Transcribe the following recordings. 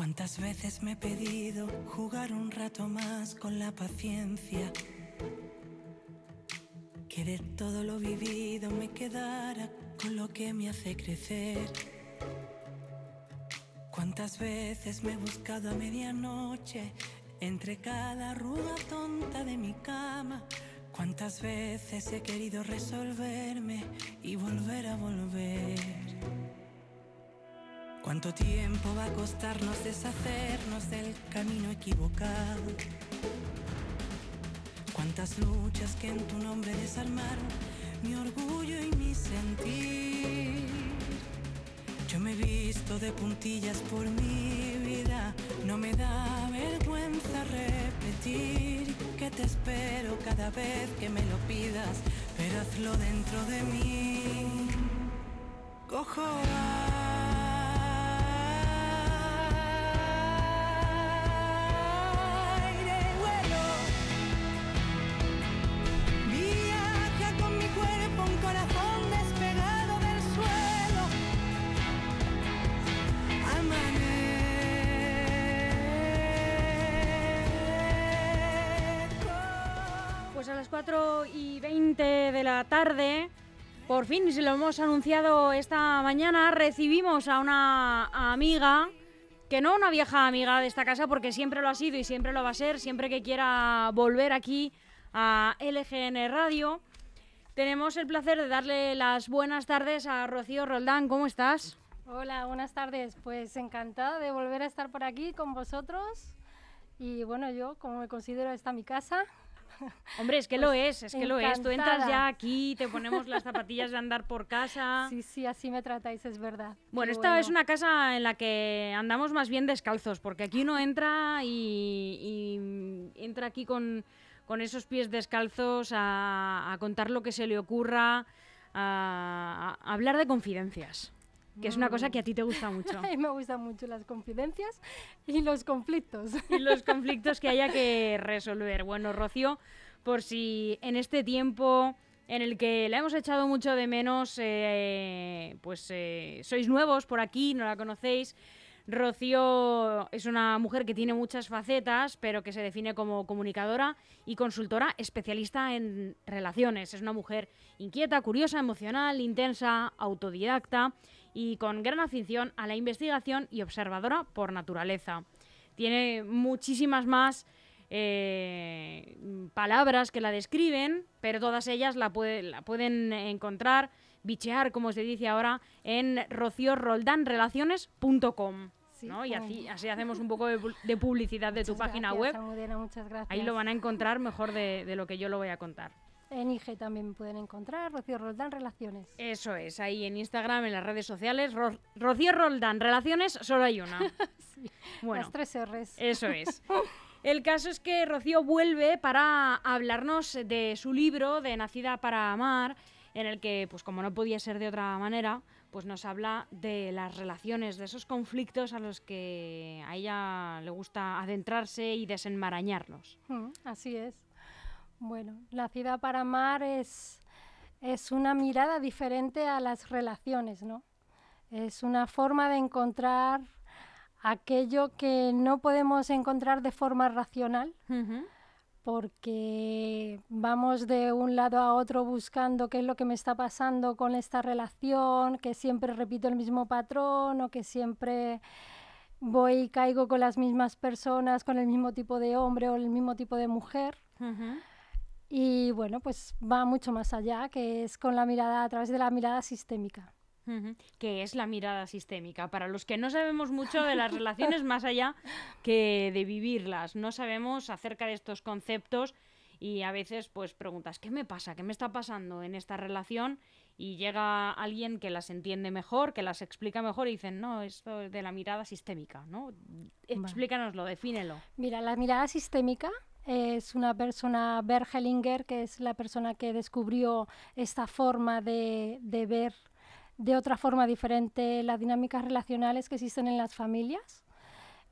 ¿Cuántas veces me he pedido jugar un rato más con la paciencia? Que de todo lo vivido me quedara con lo que me hace crecer. ¿Cuántas veces me he buscado a medianoche entre cada arruga tonta de mi cama? ¿Cuántas veces he querido resolverme y volver a volver? ¿Cuánto tiempo va a costarnos deshacernos del camino equivocado? ¿Cuántas luchas que en tu nombre desarmaron mi orgullo y mi sentir? Yo me he visto de puntillas por mi vida, no me da vergüenza repetir que te espero cada vez que me lo pidas, pero hazlo dentro de mí. Cojo aire, 4 y 20 de la tarde, por fin, se lo hemos anunciado esta mañana, recibimos a una amiga, que no una vieja amiga de esta casa, porque siempre lo ha sido y siempre lo va a ser, siempre que quiera volver aquí a LGN Radio. Tenemos el placer de darle las buenas tardes a Rocío Roldán. ¿Cómo estás? Hola, buenas tardes. Pues encantada de volver a estar por aquí con vosotros. Y bueno, yo, como me considero, esta mi casa. Hombre, es que lo es, es que lo es. Tú entras ya aquí, te ponemos las zapatillas de andar por casa. Sí, sí, así me tratáis, es verdad. Bueno, Qué esta es una casa en la que andamos más bien descalzos, porque aquí uno entra y, y entra aquí con, con esos pies descalzos a, a contar lo que se le ocurra, a, a hablar de confidencias, que es una cosa que a ti te gusta mucho. A mí me gustan mucho las confidencias y los conflictos. y los conflictos que haya que resolver. Bueno, Rocío, por si en este tiempo en el que la hemos echado mucho de menos, eh, pues eh, sois nuevos por aquí, no la conocéis. Rocío es una mujer que tiene muchas facetas, pero que se define como comunicadora y consultora especialista en relaciones. Es una mujer inquieta, curiosa, emocional, intensa, autodidacta y con gran afición a la investigación y observadora por naturaleza. Tiene muchísimas más eh, palabras que la describen, pero todas ellas la, puede- la pueden encontrar, bichear, como se dice ahora, en rocioroldanrelaciones.com. Sí, ¿no? Y así, así hacemos un poco de, pu- de publicidad de tu página gracias, web. Almudena, muchas gracias. Ahí lo van a encontrar mejor de, de lo que yo lo voy a contar. En IG también me pueden encontrar, Rocío Roldán Relaciones. Eso es, ahí en Instagram, en las redes sociales. Ro- Rocío Roldán, relaciones, solo hay una. Sí, Bueno, Las tres R's. Eso es. El caso es que Rocío vuelve para hablarnos de su libro, de Nacida para Amar, en el que, pues como no podía ser de otra manera, pues nos habla de las relaciones, de esos conflictos a los que a ella le gusta adentrarse y desenmarañarlos. Mm, Así es. Bueno, la ciudad para amar es, es una mirada diferente a las relaciones, ¿no? Es una forma de encontrar aquello que no podemos encontrar de forma racional, porque vamos de un lado a otro buscando qué es lo que me está pasando con esta relación, que siempre repito el mismo patrón o que siempre voy y caigo con las mismas personas, con el mismo tipo de hombre o el mismo tipo de mujer. Y bueno, pues va mucho más allá, que es con la mirada, a través de la mirada sistémica. Que es la mirada sistémica. Para los que no sabemos mucho de las relaciones más allá que de vivirlas, no sabemos acerca de estos conceptos y a veces pues preguntas, ¿qué me pasa? ¿Qué me está pasando en esta relación? Y llega alguien que las entiende mejor, que las explica mejor y dicen, no, esto es de la mirada sistémica, ¿no? Explícanoslo, defínelo. Mira, la mirada sistémica es una persona, Bergelinger, que es la persona que descubrió esta forma de, de ver de otra forma diferente las dinámicas relacionales que existen en las familias.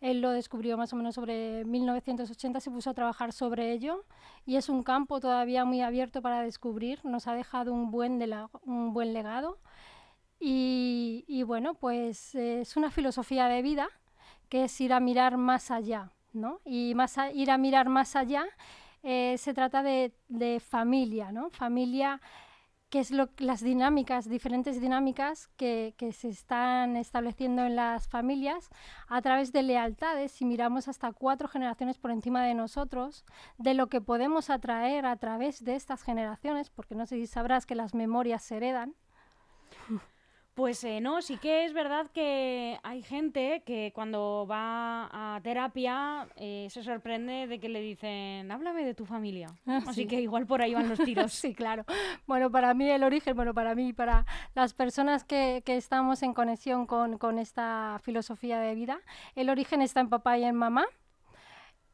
Él lo descubrió más o menos sobre 1980, se puso a trabajar sobre ello y es un campo todavía muy abierto para descubrir, nos ha dejado un buen, de un buen legado y, y bueno, pues eh, es una filosofía de vida que es ir a mirar más allá, ¿no? Y más ir a mirar más allá eh, se trata de, de, familia, ¿no? Familia que es lo, las dinámicas, diferentes dinámicas que, que, se están estableciendo en las familias a través de lealtades, si miramos hasta cuatro generaciones por encima de nosotros, de lo que podemos atraer a través de estas generaciones, porque no sé si sabrás que las memorias se heredan. Pues eh, no, sí que es verdad que hay gente que cuando va a terapia eh, se sorprende de que le dicen, háblame de tu familia. Ah, Así que igual por ahí van los tiros. sí, claro. Bueno, para mí el origen, bueno, para mí, para las personas que, que estamos en conexión con, con esta filosofía de vida, el origen está en papá y en mamá.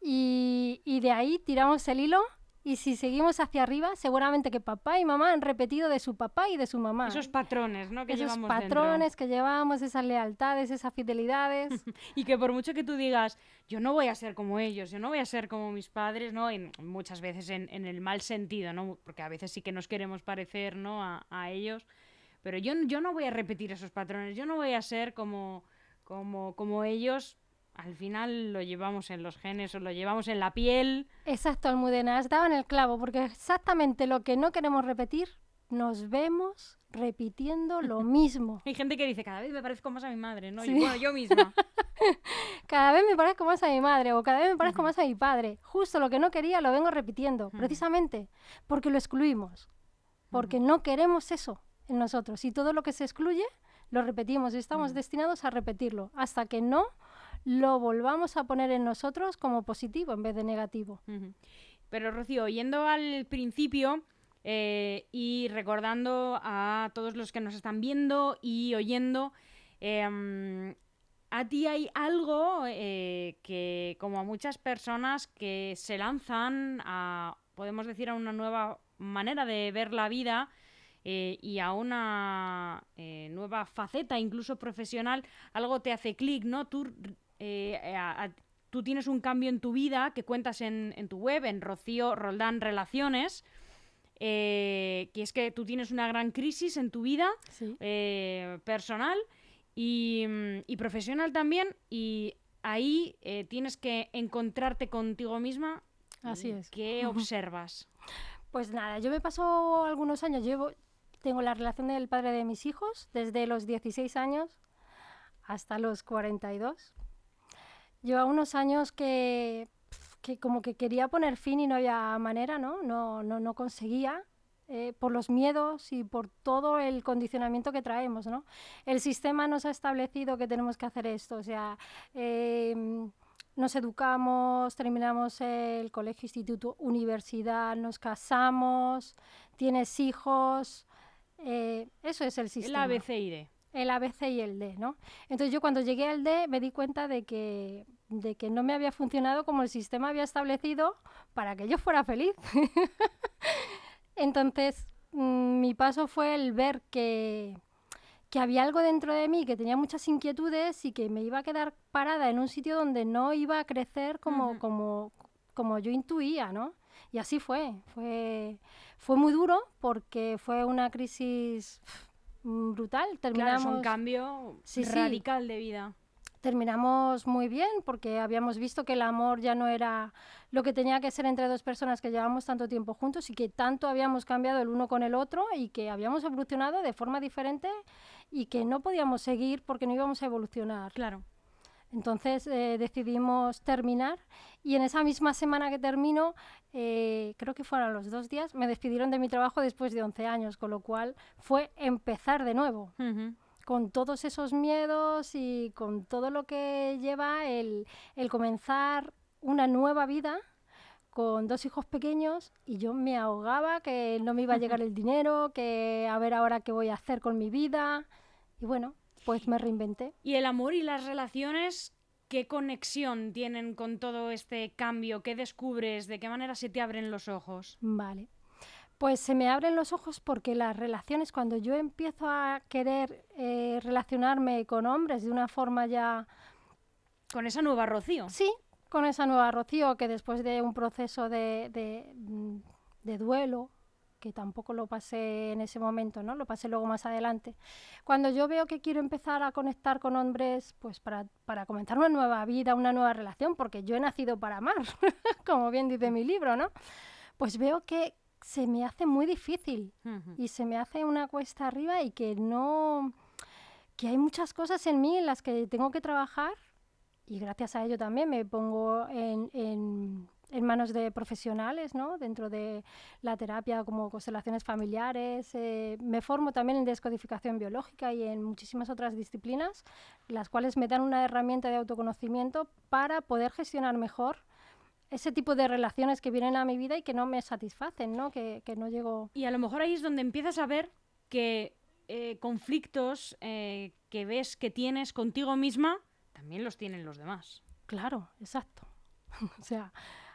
Y, y de ahí tiramos el hilo y si seguimos hacia arriba, seguramente que papá y mamá han repetido de su papá y de su mamá. Esos patrones, ¿no? Que Esos patrones que llevamos, esas lealtades, esas fidelidades. y que por mucho que tú digas, yo no voy a ser como ellos, yo no voy a ser como mis padres, ¿no? En, muchas veces en, el mal sentido, ¿no? Porque a veces sí que nos queremos parecer, ¿no? A, a ellos. Pero yo, yo no voy a repetir esos patrones, yo no voy a ser como, como, como ellos al final lo llevamos en los genes o lo llevamos en la piel. Exacto, Almudena, has dado en el clavo, porque exactamente lo que no queremos repetir, nos vemos repitiendo lo mismo. Hay gente que dice, cada vez me parezco más a mi madre, ¿no? Y bueno, yo misma. cada vez me parezco más a mi madre o cada vez me parezco más a mi padre. Justo lo que no quería lo vengo repitiendo, precisamente porque lo excluimos, porque no queremos eso en nosotros. Y todo lo que se excluye, lo repetimos y estamos destinados a repetirlo hasta que no lo volvamos a poner en nosotros como positivo en vez de negativo. Pero Rocío, yendo al principio eh, y recordando a todos los que nos están viendo y oyendo, em, a ti hay algo eh, que, como a muchas personas que se lanzan a, podemos decir, a una nueva manera de ver la vida, eh, y a una nueva faceta, incluso profesional, algo te hace clic, ¿no? Eh, tú tienes un cambio en tu vida que cuentas en, tu web, en Rocío Roldán Relaciones, eh, que es que tú tienes una gran crisis en tu vida eh, personal mm, y, profesional también, y ahí tienes que encontrarte contigo misma. Así es. ¿Qué observas? Pues nada, yo me paso algunos años, llevo, tengo la relación del padre de mis hijos desde los 16 años hasta los 42 lleva unos años que, que como que quería poner fin y no había manera, ¿no? No, no, no conseguía. Eh, por los miedos y por todo el condicionamiento que traemos, ¿no? El sistema nos ha establecido que tenemos que hacer esto, o sea, em, nos educamos, terminamos el colegio, instituto, universidad, nos casamos, tienes hijos, eh, eso es el sistema. El ABCD el ABC y el D, ¿no? Entonces yo cuando llegué al D me di cuenta de que, de que no me había funcionado como el sistema había establecido para que yo fuera feliz. Entonces mm, mi paso fue el ver que, que había algo dentro de mí, que tenía muchas inquietudes y que me iba a quedar parada en un sitio donde no iba a crecer como, como, como yo intuía, ¿no? Y así fue. Fue, fue muy duro porque fue una crisis brutal. Terminamos, claro, es un cambio radical de vida. Terminamos muy bien porque habíamos visto que el amor ya no era lo que tenía que ser entre dos personas que llevamos tanto tiempo juntos y que tanto habíamos cambiado el uno con el otro y que habíamos evolucionado de forma diferente y que no podíamos seguir porque no íbamos a evolucionar. Claro. Entonces eh, decidimos terminar y en esa misma semana que termino, eh, creo que fueron los dos días, me despidieron de mi trabajo después de 11 años, con lo cual fue empezar de nuevo. Con todos esos miedos y con todo lo que lleva el, el comenzar una nueva vida con dos hijos pequeños y yo me ahogaba, que no me iba a llegar el dinero, que a ver ahora qué voy a hacer con mi vida. Y bueno, pues me reinventé. ¿Y el amor y las relaciones qué conexión tienen con todo este cambio? ¿Qué descubres? ¿De qué manera se te abren los ojos? Vale. Pues se me abren los ojos porque las relaciones, cuando yo empiezo a querer eh, relacionarme con hombres de una forma ya... Con esa nueva Rocío. Sí, con esa nueva Rocío que después de un proceso de, de, de duelo, que tampoco lo pasé en ese momento, ¿no? Lo pasé luego más adelante. Cuando yo veo que quiero empezar a conectar con hombres, pues para, para comenzar una nueva vida, una nueva relación, porque yo he nacido para amar, como bien dice mi libro, ¿no? Pues veo que se me hace muy difícil Ujú. y se me hace una cuesta arriba y que no que hay muchas cosas en mí en las que tengo que trabajar y gracias a ello también me pongo en, en- en manos de profesionales, ¿no? Dentro de la terapia como constelaciones familiares, eh, me formo también en descodificación biológica y en muchísimas otras disciplinas, las cuales me dan una herramienta de autoconocimiento para poder gestionar mejor ese tipo de relaciones que vienen a mi vida y que no me satisfacen, ¿no? Que, que no llego... Y a lo mejor ahí es donde empiezas a ver que eh, conflictos eh, que ves que tienes contigo misma, también los tienen los demás. Claro, exacto. o sea,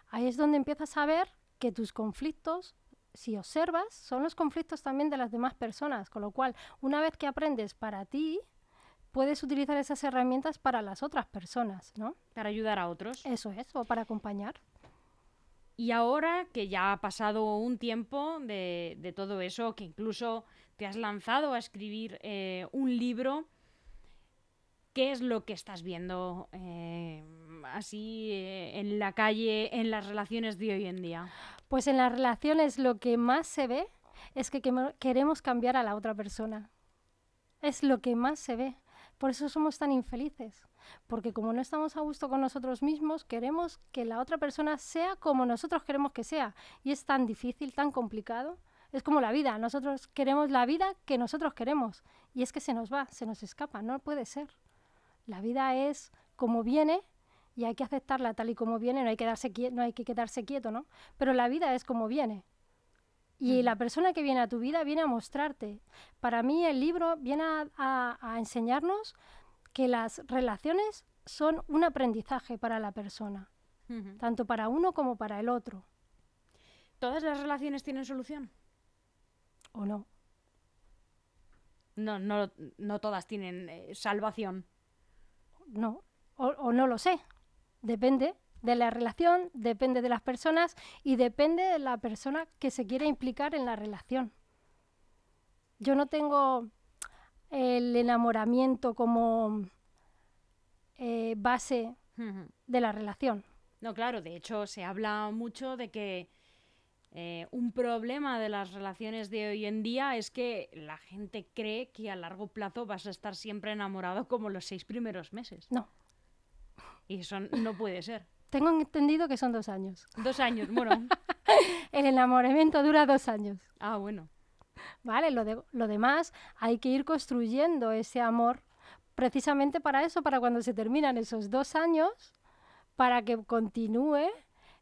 ahí es donde empiezas a ver que tus conflictos, si observas, son los conflictos también de las demás personas. Con lo cual, una vez que aprendes para ti, puedes utilizar esas herramientas para las otras personas, ¿no? Para ayudar a otros. Eso es, o para acompañar. Y ahora que ya ha pasado un tiempo de, de todo eso, que incluso te has lanzado a escribir eh, un libro, ¿qué es lo que estás viendo eh, así eh, en la calle, en las relaciones de hoy en día? Pues en las relaciones lo que más se ve es que queremos cambiar a la otra persona. Es lo que más se ve. Por eso somos tan infelices. Porque como no estamos a gusto con nosotros mismos, queremos que la otra persona sea como nosotros queremos que sea. Y es tan difícil, tan complicado. Es como la vida. Nosotros queremos la vida que nosotros queremos. Y es que se nos va, se nos escapa. No puede ser. La vida es como viene y hay que aceptarla tal y como viene. No hay que, darse quie- no hay que quedarse quieto, ¿no? Pero la vida es como viene. Y la persona que viene a tu vida viene a mostrarte. Para mí el libro viene a, a- a enseñarnos que las relaciones son un aprendizaje para la persona, tanto para uno como para el otro, ¿Todas las relaciones tienen solución? ¿o no? No, no, no todas tienen eh, salvación. No, o, o no lo sé. Depende de la relación, depende de las personas y depende de la persona que se quiere implicar en la relación. Yo no tengo el enamoramiento como eh, base de la relación. No, claro, de hecho se habla mucho de que eh, un problema de las relaciones de hoy en día es que la gente cree que a largo plazo vas a estar siempre enamorado como los seis primeros meses. No. Y eso no puede ser. Tengo entendido que son dos años. Dos años, bueno. El enamoramiento dura dos años. Ah, bueno. ¿Vale? Lo, de- lo demás hay que ir construyendo ese amor precisamente para eso, para cuando se terminan esos dos años, para que continúe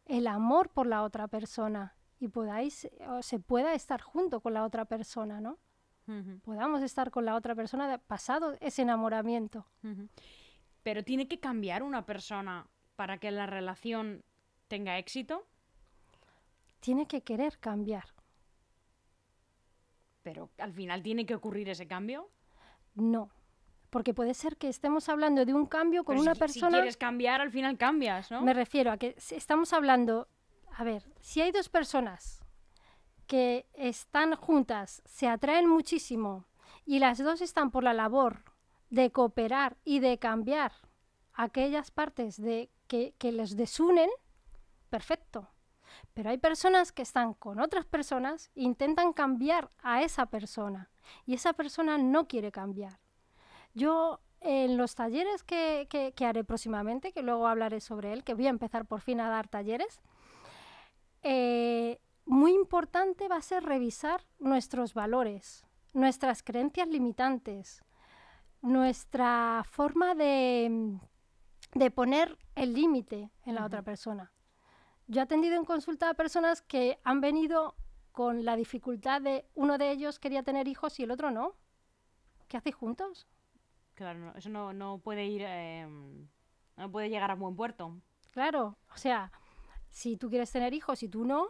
el amor por la otra persona y podáis o se pueda estar junto con la otra persona, ¿no? Ujú, Podamos estar con la otra persona de- pasado ese enamoramiento. ujú. Pero tiene que cambiar una persona para que la relación tenga éxito, Tiene que querer cambiar. pero al final tiene que ocurrir ese cambio. No. Porque puede ser que estemos hablando de un cambio con Pero una si, si persona. quieres cambiar, al final cambias, ¿no? Me refiero a que estamos hablando, a ver, si hay dos personas que están juntas, se atraen muchísimo y las dos están por la labor de cooperar y de cambiar aquellas partes de que, que les desunen, perfecto. Pero hay personas que están con otras personas e intentan cambiar a esa persona y esa persona no quiere cambiar. Yo en los talleres que, que- haré próximamente, que luego hablaré sobre él, que voy a empezar por fin a dar talleres, eh, muy importante va a ser revisar nuestros valores, nuestras creencias limitantes, nuestra forma de, de poner el límite en la otra persona. Yo he atendido en consulta a personas que han venido con la dificultad de uno de ellos quería tener hijos y el otro no. ¿Qué hacéis juntos? Claro, no, eso no, no puede ir, eh, no puede llegar a buen puerto. Claro, o sea, si tú quieres tener hijos y tú no,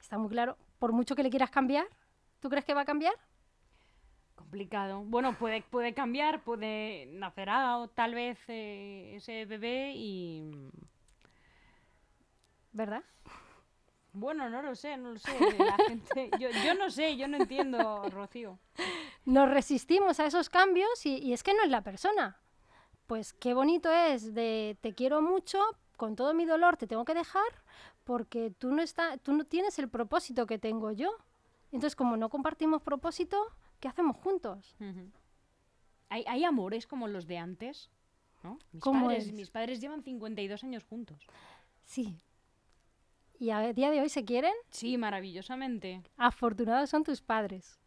está muy claro, por mucho que le quieras cambiar, ¿tú crees que va a cambiar? Complicado. Bueno, puede, puede cambiar, puede nacerá o tal vez eh, ese bebé y... ¿Verdad? Bueno, no lo sé, no lo sé. La gente, yo, yo no sé, yo no entiendo, Rocío. Nos resistimos a esos cambios y, y es que no es la persona. Pues qué bonito es de te quiero mucho, con todo mi dolor te tengo que dejar porque tú no, está, tú no tienes el propósito que tengo yo. Entonces, como no compartimos propósito, ¿qué hacemos juntos? ¿Hay, hay amores como los de antes? ¿no? Mis, ¿Cómo padres, es? mis padres llevan 52 años juntos. Sí. ¿Y a día de hoy se quieren? Sí, maravillosamente. Afortunados son tus padres.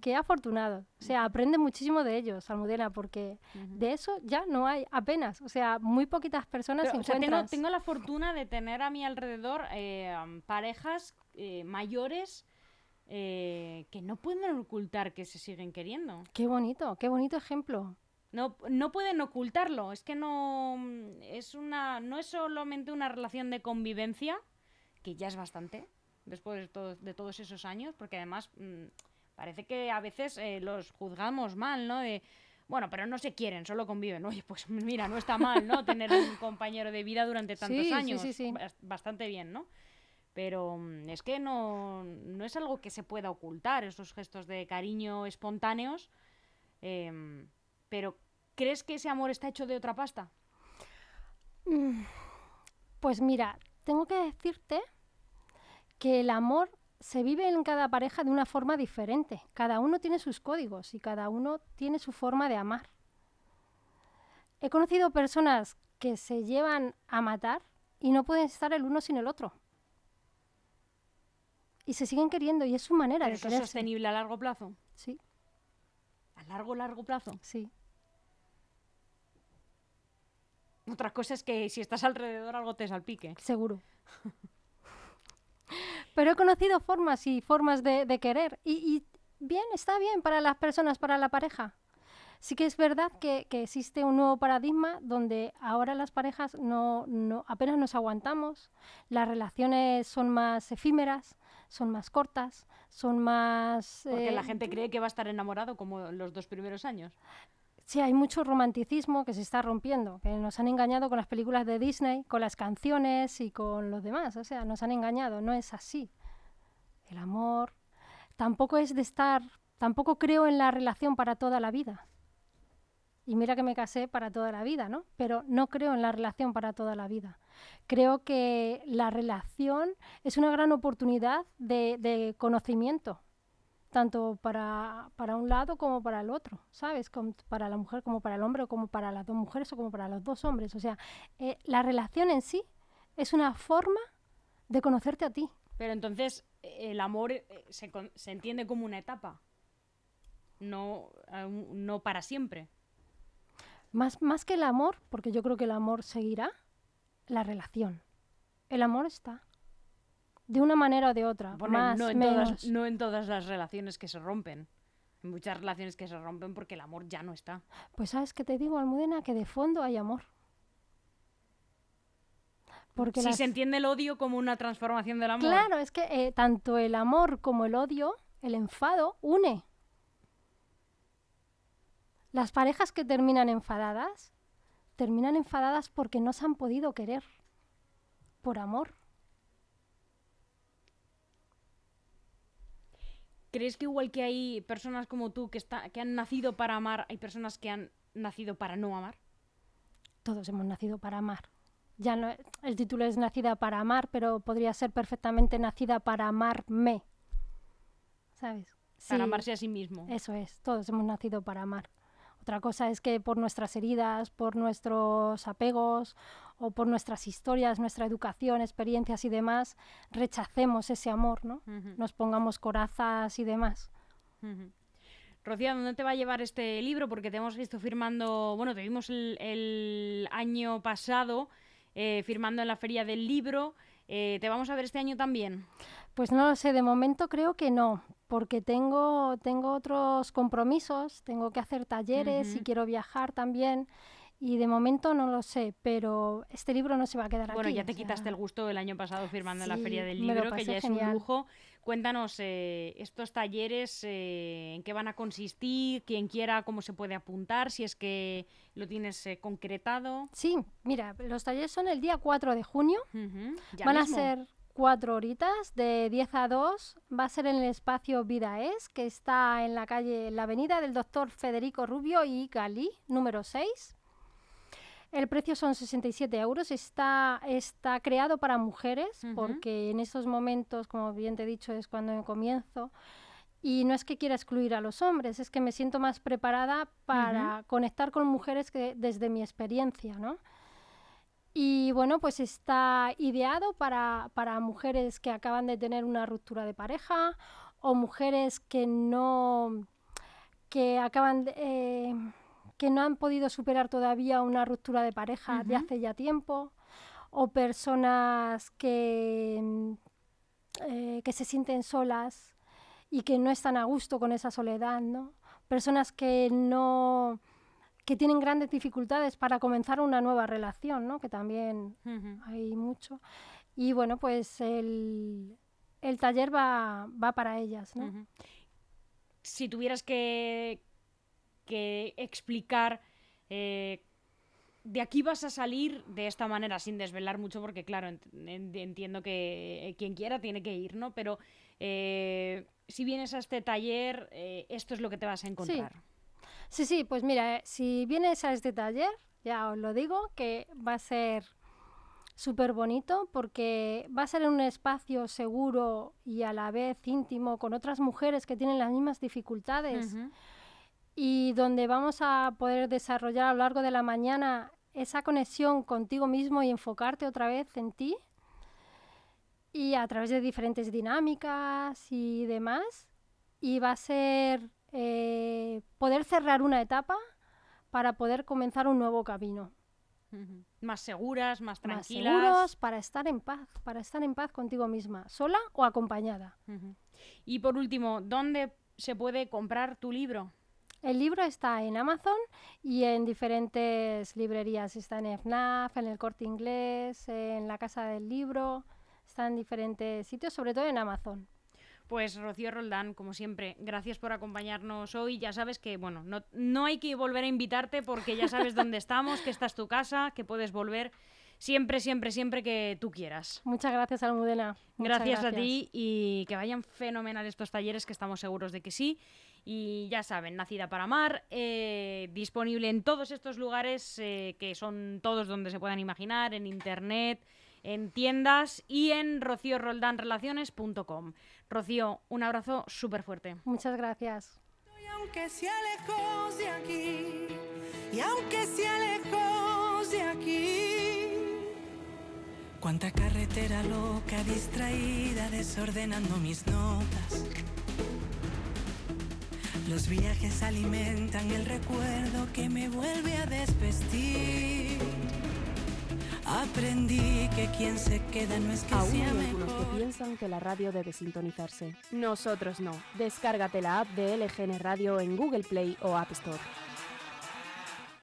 Qué afortunados. O sea, aprende muchísimo de ellos, Almudena, porque ujú. de eso ya no hay apenas. O sea, muy poquitas personas Pero, o sea, tengo, tengo la fortuna de tener a mi alrededor eh, parejas eh, mayores eh, que no pueden ocultar que se siguen queriendo. Qué bonito, qué bonito ejemplo. No, no pueden ocultarlo. Es que no es una no es solamente una relación de convivencia, que ya es bastante después de, todo- de todos esos años, porque además mm, parece que a veces eh, los juzgamos mal, ¿no? De bueno, pero no se quieren, solo conviven. Oye, pues mira, no está mal, ¿no? Tener un compañero de vida durante tantos Sí, años. sí, sí. Bas- Bastante bien, ¿no? Pero mm, es que no, no es algo que se pueda ocultar, esos gestos de cariño espontáneos. Em, pero, ¿crees que ese amor está hecho de otra pasta? Pues mira, tengo que decirte que el amor se vive en cada pareja de una forma diferente. Cada uno tiene sus códigos y cada uno tiene su forma de amar. He conocido personas que se llevan a matar y no pueden estar el uno sin el otro. Y se siguen queriendo y es su manera ¿Pero de eso es quererse. sostenible a largo plazo? Sí, ¿A largo, largo plazo? sí. Otra cosa es que si estás alrededor algo te salpique. Seguro. Pero he conocido formas y formas de, de querer. Y, y bien, está bien para las personas, para la pareja. Sí que es verdad que, que existe un nuevo paradigma donde ahora las parejas no, no apenas nos aguantamos, las relaciones son más efímeras, son más cortas, son más... Porque la eh, gente cree que va a estar enamorado como los dos primeros años. Sí, hay mucho romanticismo que se está rompiendo, que nos han engañado con las películas de Disney, con las canciones y con los demás. O sea, nos han engañado, no es así. El amor tampoco es de estar, tampoco creo en la relación para toda la vida. Y mira que me casé para toda la vida, ¿no? Pero no creo en la relación para toda la vida. Creo que la relación es una gran oportunidad de, de conocimiento, tanto para, para un lado como para el otro, ¿sabes? Com- para la mujer como para el hombre, o como para las dos mujeres o como para los dos hombres. O sea, eh, la relación en sí es una forma de conocerte a ti. Pero entonces eh, el amor eh, se, se entiende como una etapa. No, no para siempre. Más, más que el amor, porque yo creo que el amor seguirá, la relación. El amor está. De una manera o de otra. Bueno, más, no, en menos. todas, no en todas las relaciones que se rompen. Muchas relaciones que se rompen porque el amor ya no está. Pues sabes que te digo, Almudena, que de fondo hay amor. Porque si las- se entiende el odio como una transformación del amor. Claro, es que eh, tanto el amor como el odio, el enfado, une. Las parejas que terminan enfadadas, terminan enfadadas porque no se han podido querer. Por amor. ¿Crees que igual que hay personas como tú que, está, que han nacido para amar, hay personas que han nacido para no amar? Todos hemos nacido para amar. Ya no, el título es Nacida para amar, pero podría ser perfectamente Nacida para amarme. ¿Sabes? Para Sí. amarse a sí mismo. Eso es, todos hemos nacido para amar. Otra cosa es que por nuestras heridas, por nuestros apegos o por nuestras historias, nuestra educación, experiencias y demás, rechacemos ese amor, ¿no? Nos pongamos corazas y demás. Rocío, ¿a dónde te va a llevar este libro? Porque te hemos visto firmando, bueno, te vimos el, el año pasado eh, firmando en la Feria del Libro. Eh, ¿Te vamos a ver este año también? Pues no lo sé, de momento creo que no, porque tengo, tengo otros compromisos, tengo que hacer talleres y Ujú. quiero viajar también. Y de momento no lo sé, pero este libro no se va a quedar Bueno, aquí. ya o te sea, quitaste el gusto el año pasado firmando en la Feria del Libro, que ya es un lujo. Cuéntanos eh, estos talleres, eh, en qué van a consistir, quien quiera, cómo se puede apuntar, si es que lo tienes eh, concretado. Sí, mira, los talleres son el día 4 de junio. Van mismo. a ser cuatro horitas, de 10 a 2. Va a ser en el espacio Vida Es, que está en la calle, en la avenida del doctor Federico Rubio y Galí, número 6. El precio son 67 euros. Está, está creado para mujeres, Ujú. porque en estos momentos, como bien te he dicho, es cuando comienzo. Y no es que quiera excluir a los hombres, es que me siento más preparada para conectar con mujeres que desde mi experiencia, ¿no? Y bueno, pues está ideado para, para mujeres que acaban de tener una ruptura de pareja o mujeres que no que acaban de, eh, que no han podido superar todavía una ruptura de pareja de hace ya tiempo o personas que mm, eh, que se sienten solas y que no están a gusto con esa soledad, ¿no? Personas que no que tienen grandes dificultades para comenzar una nueva relación, ¿no? Que también hay mucho. Y bueno, pues el, el taller va, va para ellas, ¿no? Si tuvieras que, que explicar eh, de aquí vas a salir de esta manera, sin desvelar mucho, porque claro, ent- en- entiendo que eh, quien quiera tiene que ir, ¿no? Pero eh, si vienes a este taller, eh, esto es lo que te vas a encontrar. Sí, sí, pues mira, si vienes a este taller, ya os lo digo, que va a ser súper bonito porque va a ser en un espacio seguro y a la vez íntimo con otras mujeres que tienen las mismas dificultades. Y donde vamos a poder desarrollar a lo largo de la mañana esa conexión contigo mismo y enfocarte otra vez en ti y a través de diferentes dinámicas y demás. Y va a ser eh, poder cerrar una etapa para poder comenzar un nuevo camino. Más seguras, más Más tranquilas. seguros para estar en paz, para estar en paz contigo misma, sola o acompañada. Y por último, ¿dónde se puede comprar tu libro? El libro está en Amazon y en diferentes librerías. Está en FNAF, en el Corte Inglés, en la Casa del Libro. Está en diferentes sitios, sobre todo en Amazon. Pues Rocío Roldán, como siempre, gracias por acompañarnos hoy. Ya sabes que, bueno, no, no hay que volver a invitarte porque ya sabes dónde estamos, que esta es tu casa, que puedes volver siempre, siempre, siempre que tú quieras. Muchas gracias, Almudena. Muchas Gracias, a ti y que vayan fenomenal estos talleres, que estamos seguros de que sí. Y ya saben, Nacida para Amar, eh, disponible en todos estos lugares, eh, que son todos donde se puedan imaginar, en internet, en tiendas y en rocioroldanrelaciones.com. Rocío, un abrazo súper fuerte. Muchas gracias. Y aunque sea lejos de aquí, y aunque sea lejos de aquí, cuánta carretera loca, distraída, desordenando mis notas. Los viajes alimentan el recuerdo que me vuelve a desvestir. Aprendí que quien se queda no es que Aún sea hay algunos mejor. que piensan que la radio debe sintonizarse. Nosotros no. Descárgate la app de LGN Radio en Google Play o App Store.